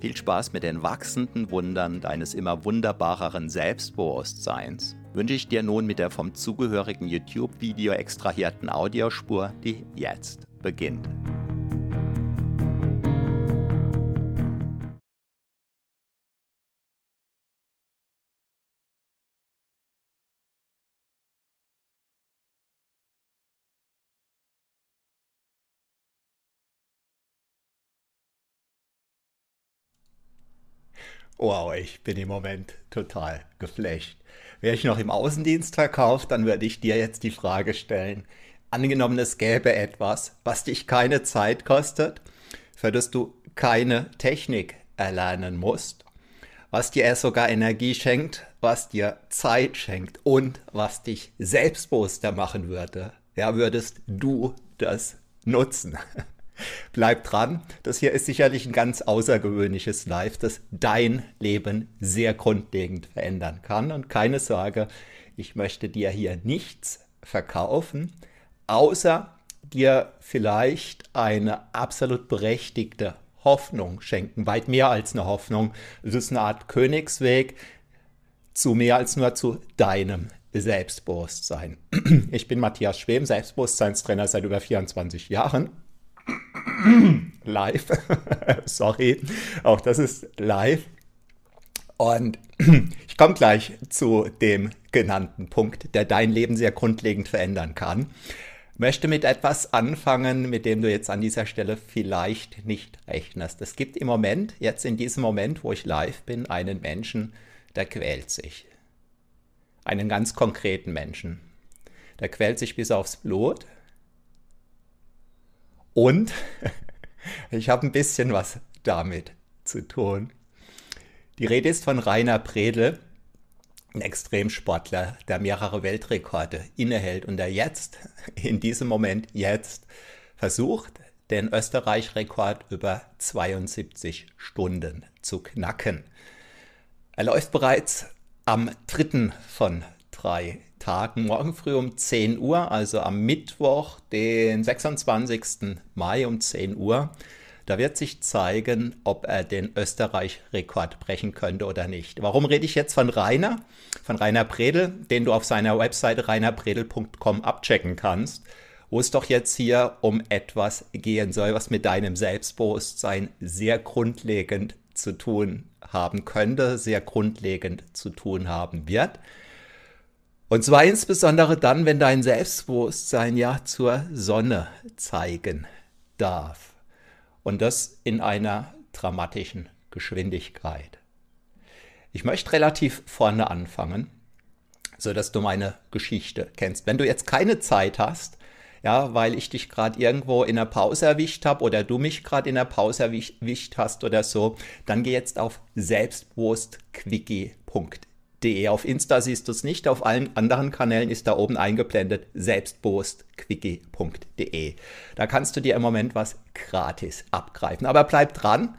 Viel Spaß mit den wachsenden Wundern deines immer wunderbareren Selbstbewusstseins wünsche ich dir nun mit der vom zugehörigen YouTube-Video extrahierten Audiospur, die jetzt beginnt. Wow, ich bin im Moment total geflecht. Wäre ich noch im Außendienst verkauft, dann würde ich dir jetzt die Frage stellen, angenommen es gäbe etwas, was dich keine Zeit kostet, für das du keine Technik erlernen musst, was dir erst sogar Energie schenkt, was dir Zeit schenkt und was dich selbstbewusster machen würde. Ja, würdest du das nutzen? Bleib dran. Das hier ist sicherlich ein ganz außergewöhnliches Live, das dein Leben sehr grundlegend verändern kann. Und keine Sorge, ich möchte dir hier nichts verkaufen, außer dir vielleicht eine absolut berechtigte Hoffnung schenken. Weit mehr als eine Hoffnung. Es ist eine Art Königsweg zu mehr als nur zu deinem Selbstbewusstsein. Ich bin Matthias Schwem, Selbstbewusstseinstrainer seit über 24 Jahren live. Sorry, auch das ist live. Und ich komme gleich zu dem genannten Punkt, der dein Leben sehr grundlegend verändern kann. möchte mit etwas anfangen, mit dem du jetzt an dieser Stelle vielleicht nicht rechnest. Es gibt im Moment, jetzt in diesem Moment, wo ich live bin, einen Menschen, der quält sich. Einen ganz konkreten Menschen. Der quält sich bis aufs Blut. Und ich habe ein bisschen was damit zu tun. Die Rede ist von Rainer Predel ein Extremsportler, der mehrere Weltrekorde innehält und der jetzt, in diesem Moment jetzt, versucht, den Österreich-Rekord über 72 Stunden zu knacken. Er läuft bereits am dritten von drei Tagen, morgen früh um 10 Uhr, also am Mittwoch, den 26. Mai um 10 Uhr. Da wird sich zeigen, ob er den Österreich-Rekord brechen könnte oder nicht. Warum rede ich jetzt von Rainer? Von Rainer Predel, den du auf seiner Webseite rainerpredel.com abchecken kannst, wo es doch jetzt hier um etwas gehen soll, was mit deinem Selbstbewusstsein sehr grundlegend zu tun haben könnte, sehr grundlegend zu tun haben wird. Und zwar insbesondere dann, wenn dein Selbstbewusstsein ja zur Sonne zeigen darf und das in einer dramatischen Geschwindigkeit. Ich möchte relativ vorne anfangen, so dass du meine Geschichte kennst. Wenn du jetzt keine Zeit hast, ja, weil ich dich gerade irgendwo in der Pause erwischt habe oder du mich gerade in der Pause erwischt hast oder so, dann geh jetzt auf selbstbewusstquickie.de De. Auf Insta siehst du es nicht, auf allen anderen Kanälen ist da oben eingeblendet selbstbewusstquickie.de. Da kannst du dir im Moment was gratis abgreifen. Aber bleib dran,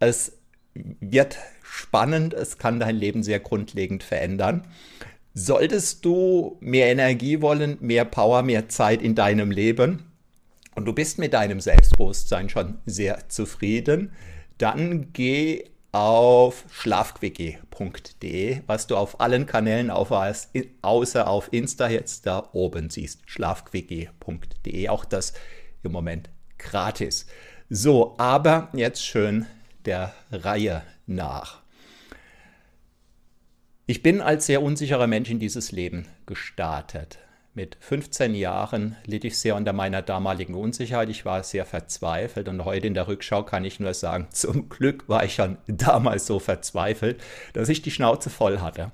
es wird spannend, es kann dein Leben sehr grundlegend verändern. Solltest du mehr Energie wollen, mehr Power, mehr Zeit in deinem Leben und du bist mit deinem Selbstbewusstsein schon sehr zufrieden, dann geh auf schlafquickie.de, was du auf allen Kanälen aufweist, außer auf Insta jetzt da oben siehst. schlafquickie.de, auch das im Moment gratis. So, aber jetzt schön der Reihe nach. Ich bin als sehr unsicherer Mensch in dieses Leben gestartet. Mit 15 Jahren litt ich sehr unter meiner damaligen Unsicherheit. Ich war sehr verzweifelt und heute in der Rückschau kann ich nur sagen, zum Glück war ich schon damals so verzweifelt, dass ich die Schnauze voll hatte.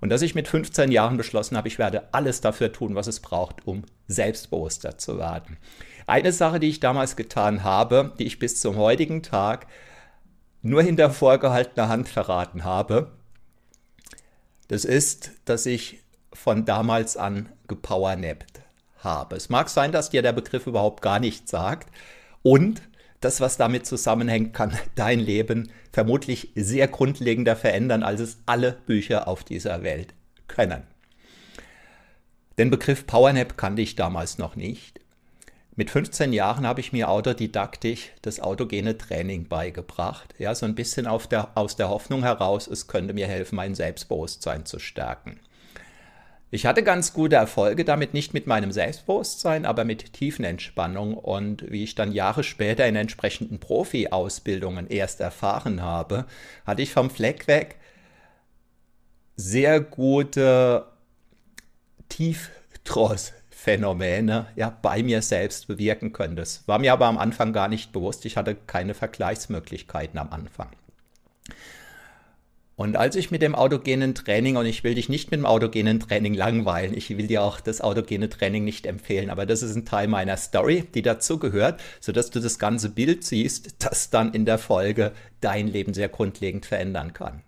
Und dass ich mit 15 Jahren beschlossen habe, ich werde alles dafür tun, was es braucht, um selbstbewusster zu werden. Eine Sache, die ich damals getan habe, die ich bis zum heutigen Tag nur hinter vorgehaltener Hand verraten habe, das ist, dass ich von damals an gepowernappt habe. Es mag sein, dass dir der Begriff überhaupt gar nichts sagt und das, was damit zusammenhängt, kann dein Leben vermutlich sehr grundlegender verändern, als es alle Bücher auf dieser Welt können. Den Begriff Powernap kannte ich damals noch nicht. Mit 15 Jahren habe ich mir autodidaktisch das autogene Training beigebracht. Ja, so ein bisschen der, aus der Hoffnung heraus, es könnte mir helfen, mein Selbstbewusstsein zu stärken. Ich hatte ganz gute Erfolge damit, nicht mit meinem Selbstbewusstsein, aber mit Tiefenentspannung. Und wie ich dann Jahre später in entsprechenden Profi-Ausbildungen erst erfahren habe, hatte ich vom Fleck weg sehr gute Tieftross-Phänomene ja, bei mir selbst bewirken können. Das war mir aber am Anfang gar nicht bewusst. Ich hatte keine Vergleichsmöglichkeiten am Anfang. Und als ich mit dem autogenen Training, und ich will dich nicht mit dem autogenen Training langweilen, ich will dir auch das autogene Training nicht empfehlen, aber das ist ein Teil meiner Story, die dazugehört, sodass du das ganze Bild siehst, das dann in der Folge dein Leben sehr grundlegend verändern kann.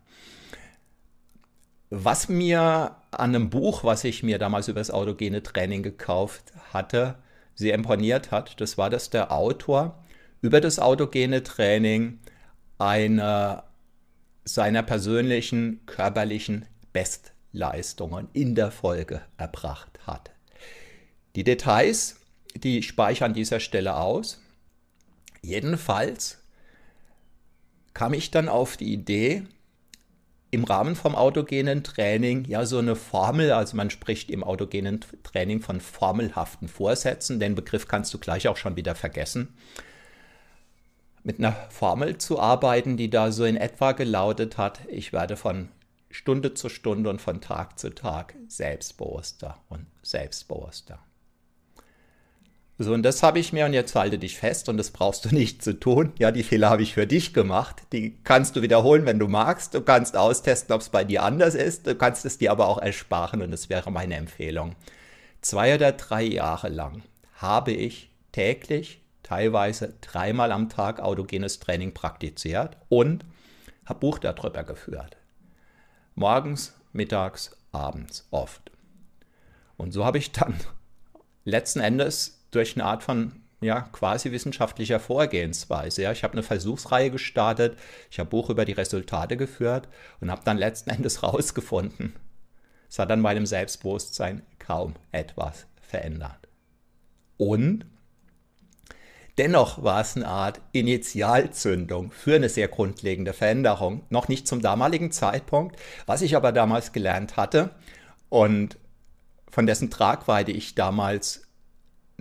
Was mir an einem Buch, was ich mir damals über das autogene Training gekauft hatte, sehr imponiert hat, das war, dass der Autor über das autogene Training eine seiner persönlichen körperlichen Bestleistungen in der Folge erbracht hat. Die Details, die speichern dieser Stelle aus. Jedenfalls kam ich dann auf die Idee, im Rahmen vom autogenen Training ja so eine Formel, also man spricht im autogenen Training von formelhaften Vorsätzen, den Begriff kannst du gleich auch schon wieder vergessen mit einer Formel zu arbeiten, die da so in etwa gelautet hat, ich werde von Stunde zu Stunde und von Tag zu Tag selbstbewusster und selbstbewusster. So, und das habe ich mir, und jetzt halte dich fest, und das brauchst du nicht zu tun. Ja, die Fehler habe ich für dich gemacht. Die kannst du wiederholen, wenn du magst. Du kannst austesten, ob es bei dir anders ist. Du kannst es dir aber auch ersparen, und das wäre meine Empfehlung. Zwei oder drei Jahre lang habe ich täglich, teilweise dreimal am Tag autogenes Training praktiziert und habe Buch darüber geführt. Morgens, mittags, abends oft. Und so habe ich dann letzten Endes durch eine Art von ja, quasi wissenschaftlicher Vorgehensweise. Ja. Ich habe eine Versuchsreihe gestartet, ich habe Buch über die Resultate geführt und habe dann letzten Endes rausgefunden, es hat an meinem Selbstbewusstsein kaum etwas verändert. Und dennoch war es eine Art Initialzündung für eine sehr grundlegende Veränderung. Noch nicht zum damaligen Zeitpunkt, was ich aber damals gelernt hatte und von dessen Tragweite ich damals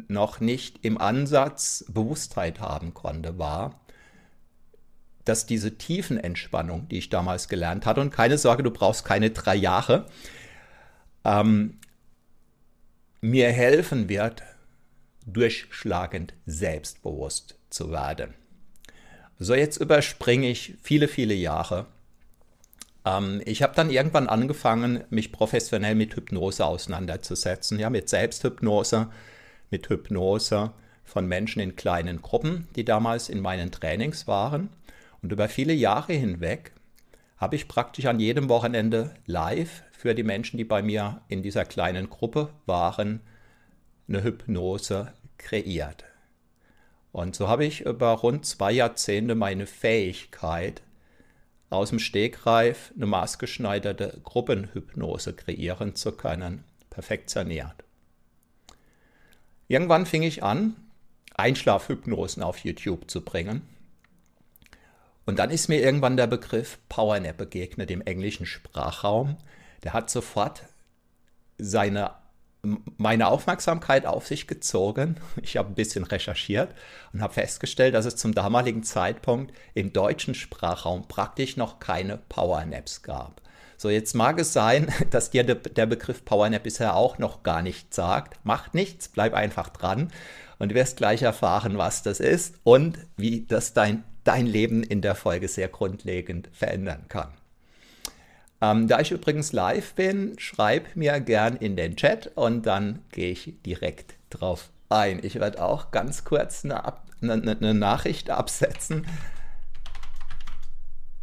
noch nicht im Ansatz Bewusstheit haben konnte, war, dass diese Tiefenentspannung, die ich damals gelernt hatte, und keine Sorge, du brauchst keine drei Jahre, ähm, mir helfen wird, durchschlagend selbstbewusst zu werden. So, jetzt überspringe ich viele, viele Jahre. Ähm, ich habe dann irgendwann angefangen, mich professionell mit Hypnose auseinanderzusetzen, ja, mit Selbsthypnose, mit Hypnose von Menschen in kleinen Gruppen, die damals in meinen Trainings waren. Und über viele Jahre hinweg habe ich praktisch an jedem Wochenende live für die Menschen, die bei mir in dieser kleinen Gruppe waren, eine Hypnose kreiert. Und so habe ich über rund zwei Jahrzehnte meine Fähigkeit, aus dem Stegreif eine maßgeschneiderte Gruppenhypnose kreieren zu können, perfektioniert. Irgendwann fing ich an, Einschlafhypnosen auf YouTube zu bringen. Und dann ist mir irgendwann der Begriff Powernap begegnet im englischen Sprachraum. Der hat sofort seine, meine Aufmerksamkeit auf sich gezogen. Ich habe ein bisschen recherchiert und habe festgestellt, dass es zum damaligen Zeitpunkt im deutschen Sprachraum praktisch noch keine Powernaps gab. So, jetzt mag es sein, dass dir der Begriff Powernap bisher auch noch gar nichts sagt. Macht nichts, bleib einfach dran und du wirst gleich erfahren, was das ist und wie das dein, dein Leben in der Folge sehr grundlegend verändern kann. Ähm, da ich übrigens live bin, schreib mir gern in den Chat und dann gehe ich direkt drauf ein. Ich werde auch ganz kurz eine, eine, eine Nachricht absetzen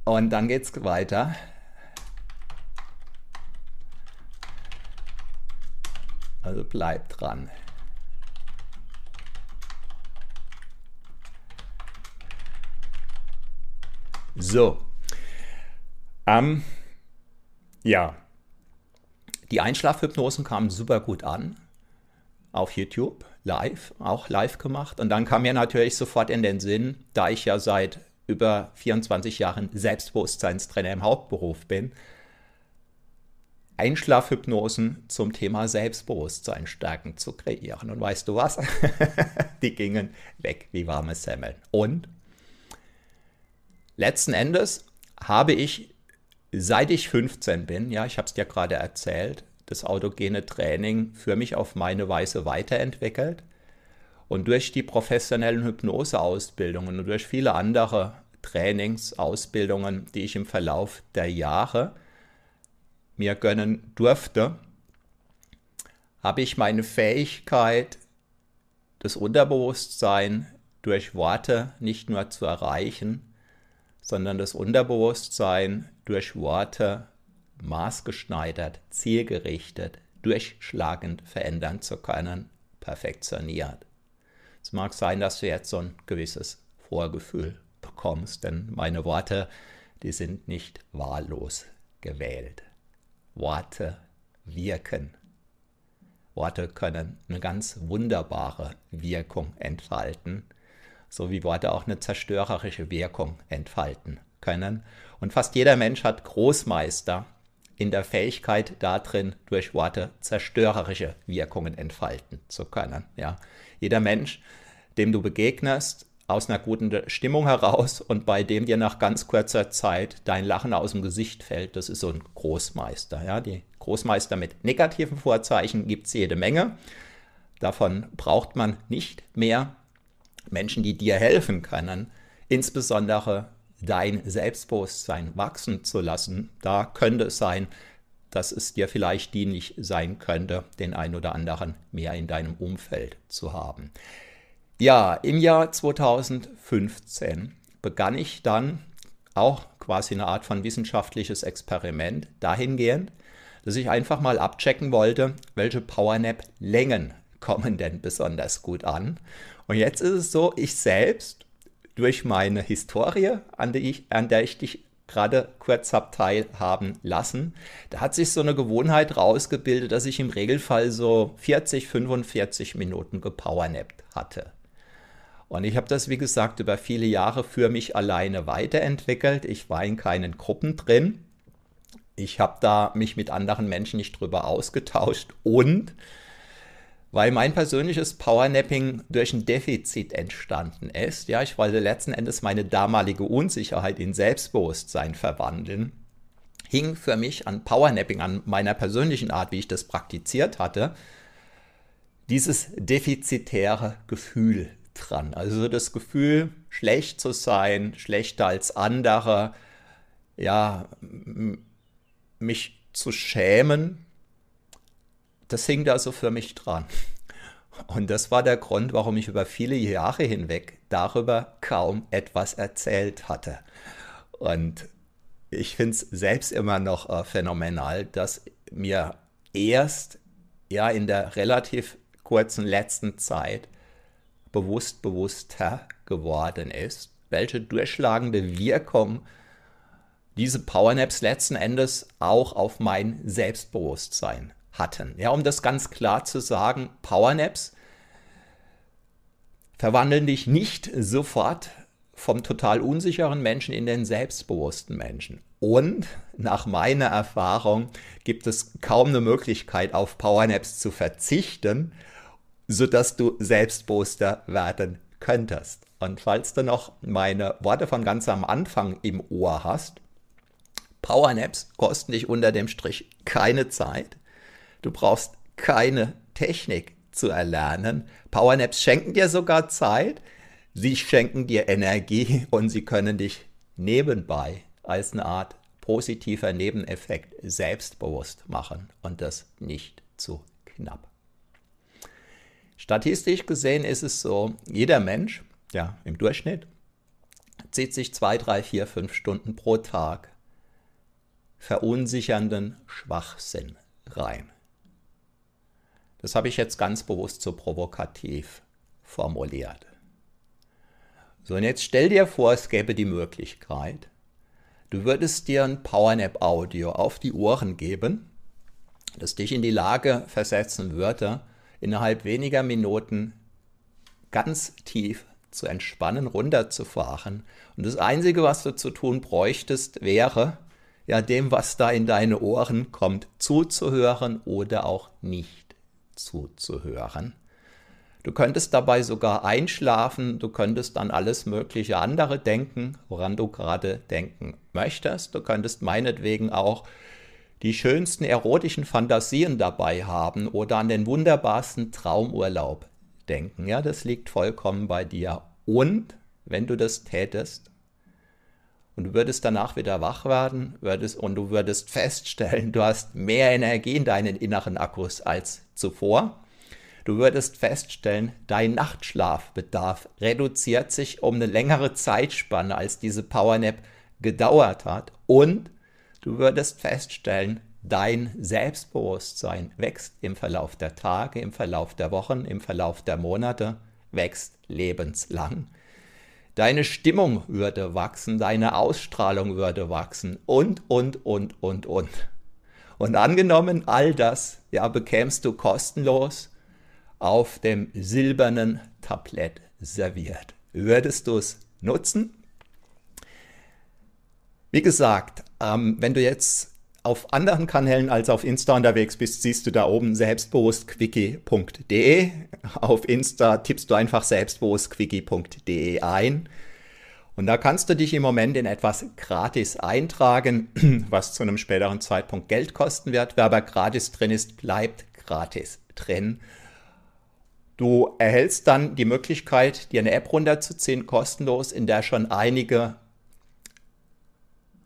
und dann geht es weiter. Also bleibt dran. So. Ähm, ja. Die Einschlafhypnosen kamen super gut an. Auf YouTube, live, auch live gemacht. Und dann kam mir natürlich sofort in den Sinn, da ich ja seit über 24 Jahren Selbstbewusstseinstrainer im Hauptberuf bin, Einschlafhypnosen zum Thema Selbstbewusstsein stärken zu kreieren. Und weißt du was? Die gingen weg wie warme Semmeln. Und letzten Endes habe ich, seit ich 15 bin, ja, ich habe es dir gerade erzählt, das autogene Training für mich auf meine Weise weiterentwickelt. Und durch die professionellen Hypnoseausbildungen und durch viele andere Trainingsausbildungen, die ich im Verlauf der Jahre mir gönnen durfte, habe ich meine Fähigkeit, das Unterbewusstsein durch Worte nicht nur zu erreichen, sondern das Unterbewusstsein durch Worte maßgeschneidert, zielgerichtet, durchschlagend verändern zu können, perfektioniert. Es mag sein, dass du jetzt so ein gewisses Vorgefühl bekommst, denn meine Worte, die sind nicht wahllos gewählt. Worte wirken. Worte können eine ganz wunderbare Wirkung entfalten, so wie Worte auch eine zerstörerische Wirkung entfalten können. Und fast jeder Mensch hat Großmeister in der Fähigkeit darin, durch Worte zerstörerische Wirkungen entfalten zu können. Ja. Jeder Mensch, dem du begegnest, aus einer guten Stimmung heraus und bei dem dir nach ganz kurzer Zeit dein Lachen aus dem Gesicht fällt. Das ist so ein Großmeister. Ja? Die Großmeister mit negativen Vorzeichen gibt es jede Menge. Davon braucht man nicht mehr. Menschen, die dir helfen können, insbesondere dein Selbstbewusstsein wachsen zu lassen. Da könnte es sein, dass es dir vielleicht dienlich sein könnte, den ein oder anderen mehr in deinem Umfeld zu haben. Ja, im Jahr 2015 begann ich dann auch quasi eine Art von wissenschaftliches Experiment dahingehend, dass ich einfach mal abchecken wollte, welche Powernap-Längen kommen denn besonders gut an. Und jetzt ist es so, ich selbst durch meine Historie, an der ich, an der ich dich gerade kurz habe teilhaben lassen, da hat sich so eine Gewohnheit rausgebildet, dass ich im Regelfall so 40, 45 Minuten gepowernappt hatte. Und ich habe das, wie gesagt, über viele Jahre für mich alleine weiterentwickelt. Ich war in keinen Gruppen drin. Ich habe da mich mit anderen Menschen nicht drüber ausgetauscht und weil mein persönliches Powernapping durch ein Defizit entstanden ist. Ja, ich wollte letzten Endes meine damalige Unsicherheit in Selbstbewusstsein verwandeln. Hing für mich an Powernapping, an meiner persönlichen Art, wie ich das praktiziert hatte, dieses defizitäre Gefühl dran. Also das Gefühl, schlecht zu sein, schlechter als andere, ja, mich zu schämen, das hing da so für mich dran. Und das war der Grund, warum ich über viele Jahre hinweg darüber kaum etwas erzählt hatte. Und ich finde es selbst immer noch äh, phänomenal, dass mir erst ja in der relativ kurzen letzten Zeit bewusst bewusster geworden ist, welche durchschlagende Wirkung diese Powernaps letzten Endes auch auf mein Selbstbewusstsein hatten. Ja, um das ganz klar zu sagen, Powernaps verwandeln dich nicht sofort vom total unsicheren Menschen in den selbstbewussten Menschen. Und nach meiner Erfahrung gibt es kaum eine Möglichkeit, auf Powernaps zu verzichten, sodass du selbstbewusster werden könntest. Und falls du noch meine Worte von ganz am Anfang im Ohr hast, Powernaps kosten dich unter dem Strich keine Zeit. Du brauchst keine Technik zu erlernen. Powernaps schenken dir sogar Zeit. Sie schenken dir Energie und sie können dich nebenbei als eine Art positiver Nebeneffekt selbstbewusst machen und das nicht zu knapp. Statistisch gesehen ist es so, jeder Mensch, ja, im Durchschnitt, zieht sich zwei, drei, vier, fünf Stunden pro Tag verunsichernden Schwachsinn rein. Das habe ich jetzt ganz bewusst so provokativ formuliert. So, und jetzt stell dir vor, es gäbe die Möglichkeit, du würdest dir ein Powernap-Audio auf die Ohren geben, das dich in die Lage versetzen würde, innerhalb weniger Minuten ganz tief zu entspannen, runterzufahren. Und das Einzige, was du zu tun bräuchtest, wäre, ja, dem, was da in deine Ohren kommt, zuzuhören oder auch nicht zuzuhören. Du könntest dabei sogar einschlafen, du könntest an alles mögliche andere denken, woran du gerade denken möchtest. Du könntest meinetwegen auch die schönsten erotischen Fantasien dabei haben oder an den wunderbarsten Traumurlaub denken. Ja, das liegt vollkommen bei dir. Und wenn du das tätest und du würdest danach wieder wach werden würdest, und du würdest feststellen, du hast mehr Energie in deinen inneren Akkus als zuvor. Du würdest feststellen, dein Nachtschlafbedarf reduziert sich um eine längere Zeitspanne, als diese Powernap gedauert hat. Und du würdest feststellen, dein Selbstbewusstsein wächst im Verlauf der Tage, im Verlauf der Wochen, im Verlauf der Monate, wächst lebenslang. Deine Stimmung würde wachsen, deine Ausstrahlung würde wachsen und, und, und, und, und. Und angenommen, all das ja, bekämst du kostenlos auf dem silbernen Tablett serviert. Würdest du es nutzen? Wie gesagt, ähm, wenn du jetzt auf anderen Kanälen als auf Insta unterwegs bist, siehst du da oben selbstbewusstquickie.de. Auf Insta tippst du einfach selbstbewusstquickie.de ein. Und da kannst du dich im Moment in etwas gratis eintragen, was zu einem späteren Zeitpunkt Geld kosten wird. Wer aber gratis drin ist, bleibt gratis drin. Du erhältst dann die Möglichkeit, dir eine App runterzuziehen, kostenlos, in der schon einige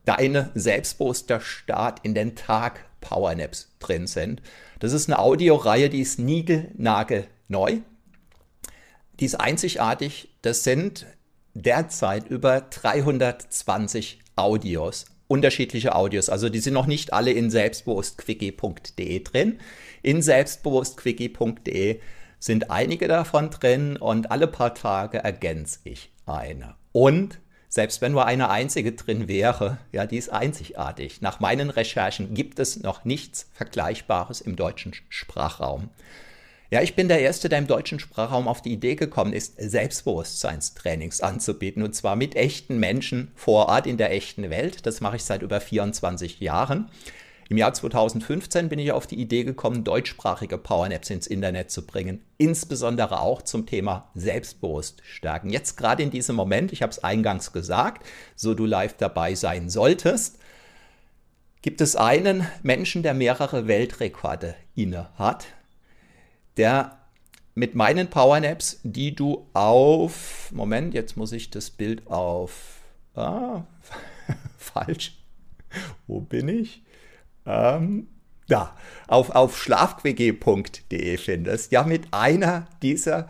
deine selbstbewusster Start in den Tag Powernaps drin sind. Das ist eine Audioreihe, die ist niegelnagelneu. Die ist einzigartig. Das sind derzeit über 320 Audios, unterschiedliche Audios. Also die sind noch nicht alle in selbstbewusstquickie.de drin. In selbstbewusstquickie.de sind einige davon drin und alle paar Tage ergänze ich eine. Und selbst wenn nur eine einzige drin wäre, ja, die ist einzigartig. Nach meinen Recherchen gibt es noch nichts Vergleichbares im deutschen Sprachraum. Ja, ich bin der Erste, der im deutschen Sprachraum auf die Idee gekommen ist, Selbstbewusstseinstrainings anzubieten. Und zwar mit echten Menschen vor Ort in der echten Welt. Das mache ich seit über 24 Jahren. Im Jahr 2015 bin ich auf die Idee gekommen, deutschsprachige Powernaps ins Internet zu bringen, insbesondere auch zum Thema Selbstbewusst stärken. Jetzt gerade in diesem Moment, ich habe es eingangs gesagt, so du live dabei sein solltest, gibt es einen Menschen, der mehrere Weltrekorde inne hat, der mit meinen Powernaps, die du auf, Moment, jetzt muss ich das Bild auf, ah, falsch, wo bin ich? Ähm, da, auf, auf schlafqg.de findest. Ja, mit einer dieser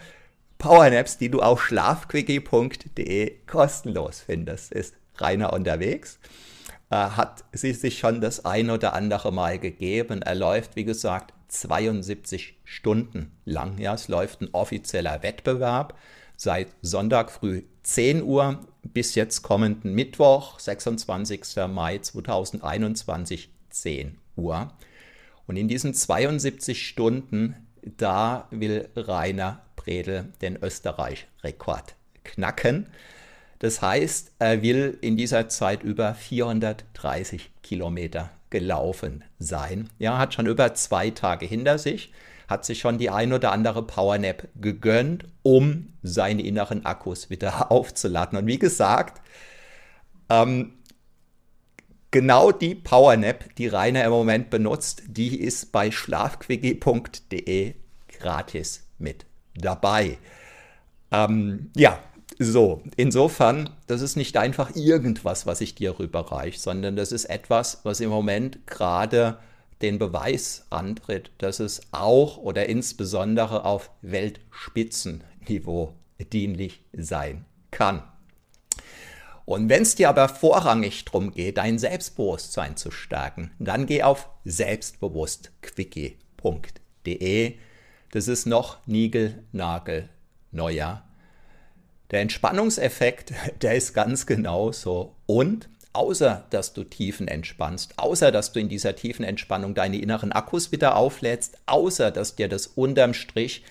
Powernaps, die du auf schlafqg.de kostenlos findest, ist Rainer unterwegs. Äh, hat sie sich schon das ein oder andere Mal gegeben. Er läuft, wie gesagt, 72 Stunden lang. Ja, es läuft ein offizieller Wettbewerb seit Sonntag früh 10 Uhr bis jetzt kommenden Mittwoch, 26. Mai 2021, 10 Uhr. Und in diesen 72 Stunden, da will Rainer Bredel den Österreich-Rekord knacken. Das heißt, er will in dieser Zeit über 430 Kilometer gelaufen sein. Ja, hat schon über zwei Tage hinter sich, hat sich schon die ein oder andere Powernap gegönnt, um seine inneren Akkus wieder aufzuladen. Und wie gesagt, ähm, Genau die Powernap, die Rainer im Moment benutzt, die ist bei schlafquickie.de gratis mit dabei. Ähm, ja, so, insofern, das ist nicht einfach irgendwas, was ich dir rüberreiche, sondern das ist etwas, was im Moment gerade den Beweis antritt, dass es auch oder insbesondere auf Weltspitzenniveau dienlich sein kann. Und wenn es dir aber vorrangig darum geht, dein Selbstbewusstsein zu stärken, dann geh auf selbstbewusstquickie.de. Das ist noch Nigel-Nagel neuer. Der Entspannungseffekt, der ist ganz genauso. Und außer dass du tiefen entspannst, außer dass du in dieser tiefen Entspannung deine inneren Akkus wieder auflädst, außer dass dir das unterm Strich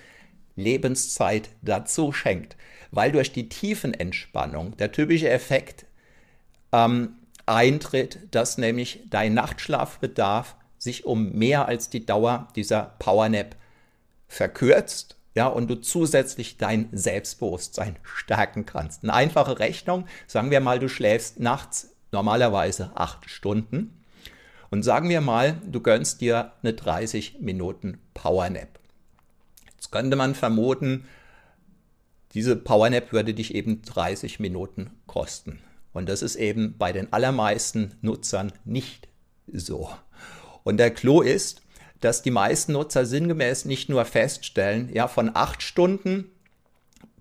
Lebenszeit dazu schenkt, weil durch die Tiefenentspannung der typische Effekt ähm, eintritt, dass nämlich dein Nachtschlafbedarf sich um mehr als die Dauer dieser Powernap verkürzt, ja, und du zusätzlich dein Selbstbewusstsein stärken kannst. Eine einfache Rechnung, sagen wir mal, du schläfst nachts normalerweise acht Stunden und sagen wir mal, du gönnst dir eine 30 Minuten Powernap. Jetzt könnte man vermuten, diese Powernap würde dich eben 30 Minuten kosten. Und das ist eben bei den allermeisten Nutzern nicht so. Und der Clou ist, dass die meisten Nutzer sinngemäß nicht nur feststellen, ja, von acht Stunden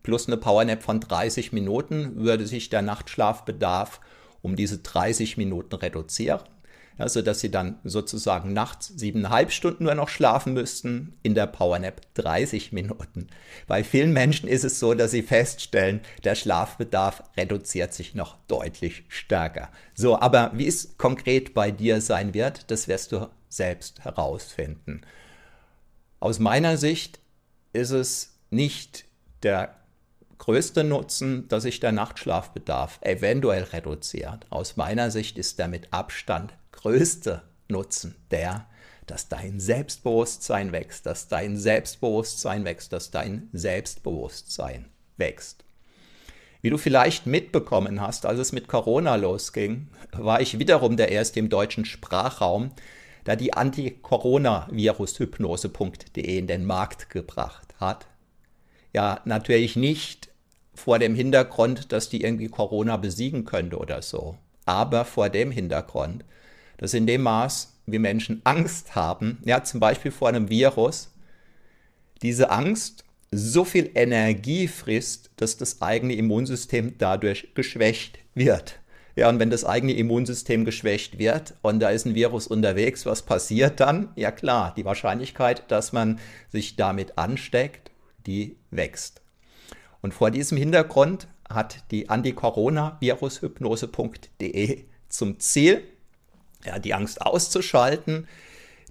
plus eine Powernap von 30 Minuten würde sich der Nachtschlafbedarf um diese 30 Minuten reduzieren ja, sodass sie dann sozusagen nachts siebeneinhalb Stunden nur noch schlafen müssten, in der Powernap 30 Minuten. Bei vielen Menschen ist es so, dass sie feststellen, der Schlafbedarf reduziert sich noch deutlich stärker. So, aber wie es konkret bei dir sein wird, das wirst du selbst herausfinden. Aus meiner Sicht ist es nicht der größte Nutzen, dass sich der Nachtschlafbedarf eventuell reduziert. Aus meiner Sicht ist der mit Abstand größte Nutzen der, dass dein Selbstbewusstsein wächst, dass dein Selbstbewusstsein wächst, dass dein Selbstbewusstsein wächst. Wie du vielleicht mitbekommen hast, als es mit Corona losging, war ich wiederum der Erste im deutschen Sprachraum, der die Anti-Corona-Virus-Hypnose.de in den Markt gebracht hat. Ja, natürlich nicht vor dem Hintergrund, dass die irgendwie Corona besiegen könnte oder so, aber vor dem Hintergrund, dass in dem Maß, wie Menschen Angst haben, ja, zum Beispiel vor einem Virus, diese Angst so viel Energie frisst, dass das eigene Immunsystem dadurch geschwächt wird. Ja, und wenn das eigene Immunsystem geschwächt wird und da ist ein Virus unterwegs, was passiert dann? Ja klar, die Wahrscheinlichkeit, dass man sich damit ansteckt, die wächst. Und vor diesem Hintergrund hat die Anti-Corona-Virushypnose.de zum Ziel, ja, die Angst auszuschalten,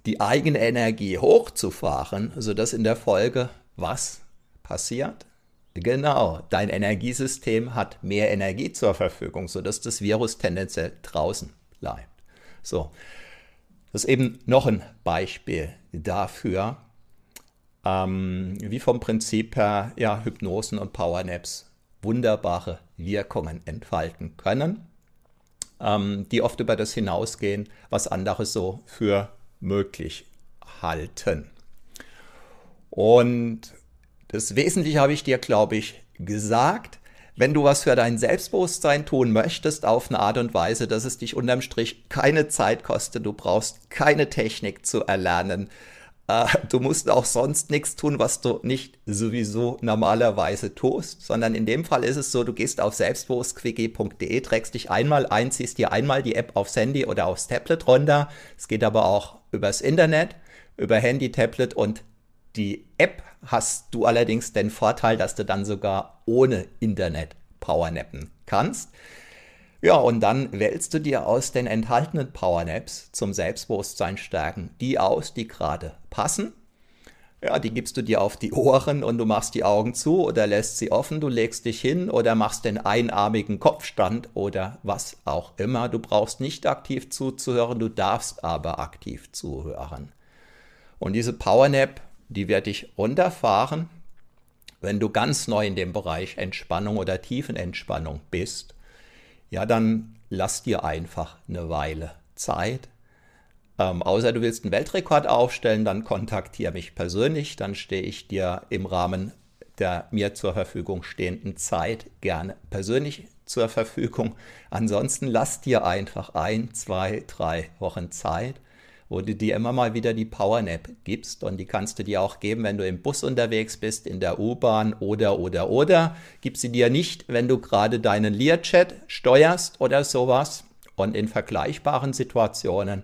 die eigene Energie hochzufahren, sodass in der Folge was passiert? Genau, dein Energiesystem hat mehr Energie zur Verfügung, sodass das Virus tendenziell draußen bleibt. So, das ist eben noch ein Beispiel dafür, ähm, wie vom Prinzip her ja, Hypnosen und Powernaps wunderbare Wirkungen entfalten können, ähm, die oft über das hinausgehen, was andere so für möglich halten. Und das Wesentliche habe ich dir, glaube ich, gesagt. Wenn du was für dein Selbstbewusstsein tun möchtest, auf eine Art und Weise, dass es dich unterm Strich keine Zeit kostet, du brauchst keine Technik zu erlernen, äh, du musst auch sonst nichts tun, was du nicht sowieso normalerweise tust, sondern in dem Fall ist es so, du gehst auf selbstbewusstquickie.de, trägst dich einmal ein, ziehst dir einmal die App aufs Handy oder aufs Tablet runter. Es geht aber auch übers Internet, über Handy, Tablet und die App hast du allerdings den Vorteil, dass du dann sogar ohne Internet powernappen kannst. Ja, und dann wählst du dir aus den enthaltenen Powernaps zum Selbstbewusstsein stärken die aus, die gerade passen. Ja, die gibst du dir auf die Ohren und du machst die Augen zu oder lässt sie offen, du legst dich hin oder machst den einarmigen Kopfstand oder was auch immer. Du brauchst nicht aktiv zuzuhören, du darfst aber aktiv zuhören. Und diese Powernap die werde ich runterfahren. Wenn du ganz neu in dem Bereich Entspannung oder Tiefenentspannung bist, ja, dann lass dir einfach eine Weile Zeit. Ähm, außer du willst einen Weltrekord aufstellen, dann kontaktiere mich persönlich, dann stehe ich dir im Rahmen der mir zur Verfügung stehenden Zeit gerne persönlich zur Verfügung. Ansonsten lass dir einfach ein, zwei, drei Wochen Zeit wo du dir immer mal wieder die Powernap gibst und die kannst du dir auch geben, wenn du im Bus unterwegs bist, in der U-Bahn oder oder oder. Gib sie dir nicht, wenn du gerade deinen Learchat steuerst oder sowas und in vergleichbaren Situationen.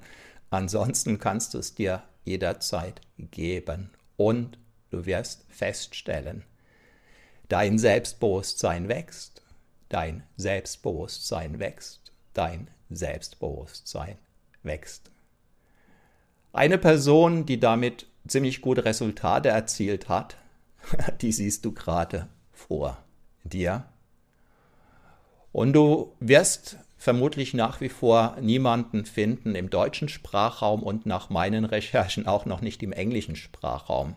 Ansonsten kannst du es dir jederzeit geben und du wirst feststellen, dein Selbstbewusstsein wächst, dein Selbstbewusstsein wächst, dein Selbstbewusstsein wächst. Eine Person, die damit ziemlich gute Resultate erzielt hat, die siehst du gerade vor dir. Und du wirst vermutlich nach wie vor niemanden finden im deutschen Sprachraum und nach meinen Recherchen auch noch nicht im englischen Sprachraum,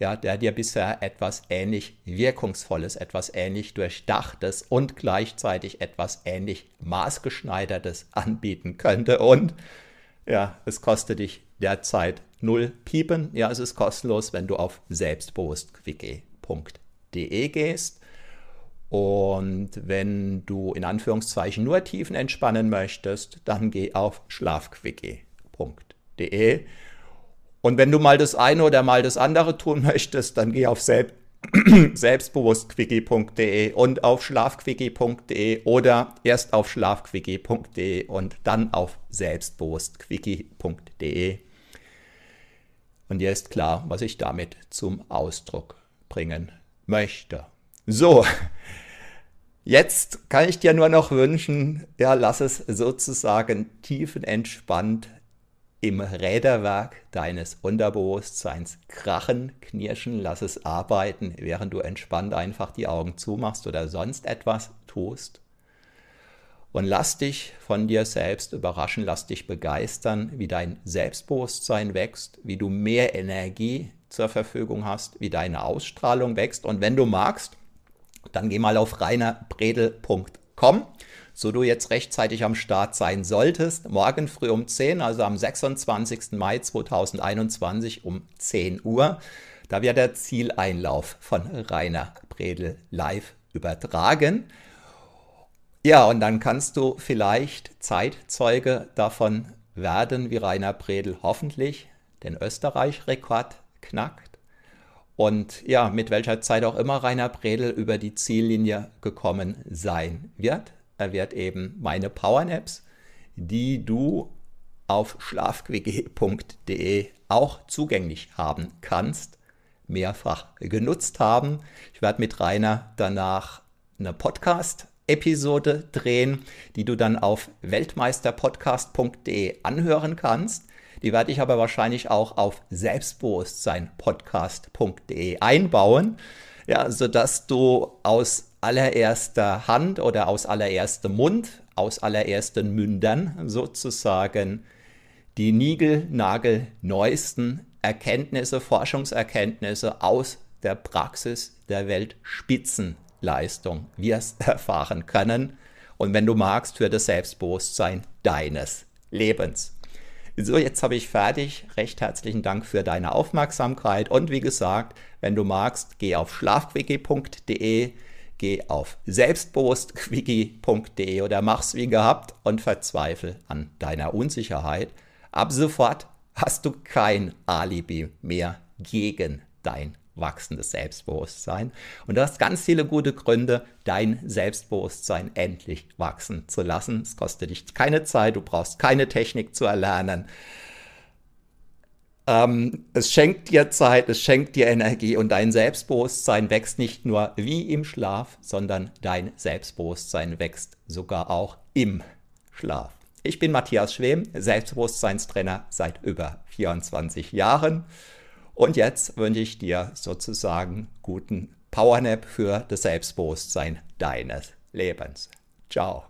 ja, der dir bisher etwas ähnlich Wirkungsvolles, etwas ähnlich Durchdachtes und gleichzeitig etwas ähnlich Maßgeschneidertes anbieten könnte. Und ja, es kostet dich derzeit null Piepen. Ja, es ist kostenlos, wenn du auf selbstbewusstquickie.de gehst. Und wenn du in Anführungszeichen nur Tiefen entspannen möchtest, dann geh auf schlafquickie.de. Und wenn du mal das eine oder mal das andere tun möchtest, dann geh auf selbst selbstbewusstquickie.de und auf schlafquickie.de oder erst auf schlafquickie.de und dann auf selbstbewusstquickie.de. Und dir ist klar, was ich damit zum Ausdruck bringen möchte. So, jetzt kann ich dir nur noch wünschen, ja, lass es sozusagen tiefenentspannt im Räderwerk deines Unterbewusstseins krachen, knirschen, lass es arbeiten, während du entspannt einfach die Augen zumachst oder sonst etwas tust. Und lass dich von dir selbst überraschen, lass dich begeistern, wie dein Selbstbewusstsein wächst, wie du mehr Energie zur Verfügung hast, wie deine Ausstrahlung wächst. Und wenn du magst, dann geh mal auf reinerbredel.com, so du jetzt rechtzeitig am Start sein solltest. Morgen früh um 10, also am 26. Mai 2021 um 10 Uhr Da wird der Zieleinlauf von Rainer Bredel live übertragen. Ja, und dann kannst du vielleicht Zeitzeuge davon werden, wie Rainer Bredel hoffentlich den Österreich-Rekord knackt. Und ja, mit welcher Zeit auch immer Rainer Bredel über die Ziellinie gekommen sein wird. Er wird eben meine Powernaps, die du auf schlafquickie.de auch zugänglich haben kannst, mehrfach genutzt haben. Ich werde mit Rainer danach eine Podcast-Episode drehen, die du dann auf weltmeisterpodcast.de anhören kannst. Die werde ich aber wahrscheinlich auch auf selbstbewusstseinpodcast.de einbauen, ja, sodass du aus allererster Hand oder aus allererstem Mund, aus allerersten Mündern sozusagen die Nigel-Nagel neuesten Erkenntnisse, Forschungserkenntnisse aus der Praxis der Weltspitzenleistung wirst erfahren können und wenn du magst, für das Selbstbewusstsein deines Lebens. So, jetzt habe ich fertig. Recht herzlichen Dank für deine Aufmerksamkeit. Und wie gesagt, wenn du magst, geh auf schlafquickie.de, geh auf selbstbewusstquickie.de oder mach's wie gehabt und verzweifel an deiner Unsicherheit. Ab sofort hast du kein Alibi mehr gegen dein wachsendes Selbstbewusstsein. Und du hast ganz viele gute Gründe, dein Selbstbewusstsein endlich wachsen zu lassen. Es kostet dich keine Zeit, du brauchst keine Technik zu erlernen. Ähm, es schenkt dir Zeit, es schenkt dir Energie und dein Selbstbewusstsein wächst nicht nur wie im Schlaf, sondern dein Selbstbewusstsein wächst sogar auch im Schlaf. Ich bin Matthias Schwem, Selbstbewusstseinstrainer seit über 24 Jahren. Und jetzt wünsche ich dir sozusagen guten Powernap für das Selbstbewusstsein deines Lebens. Ciao.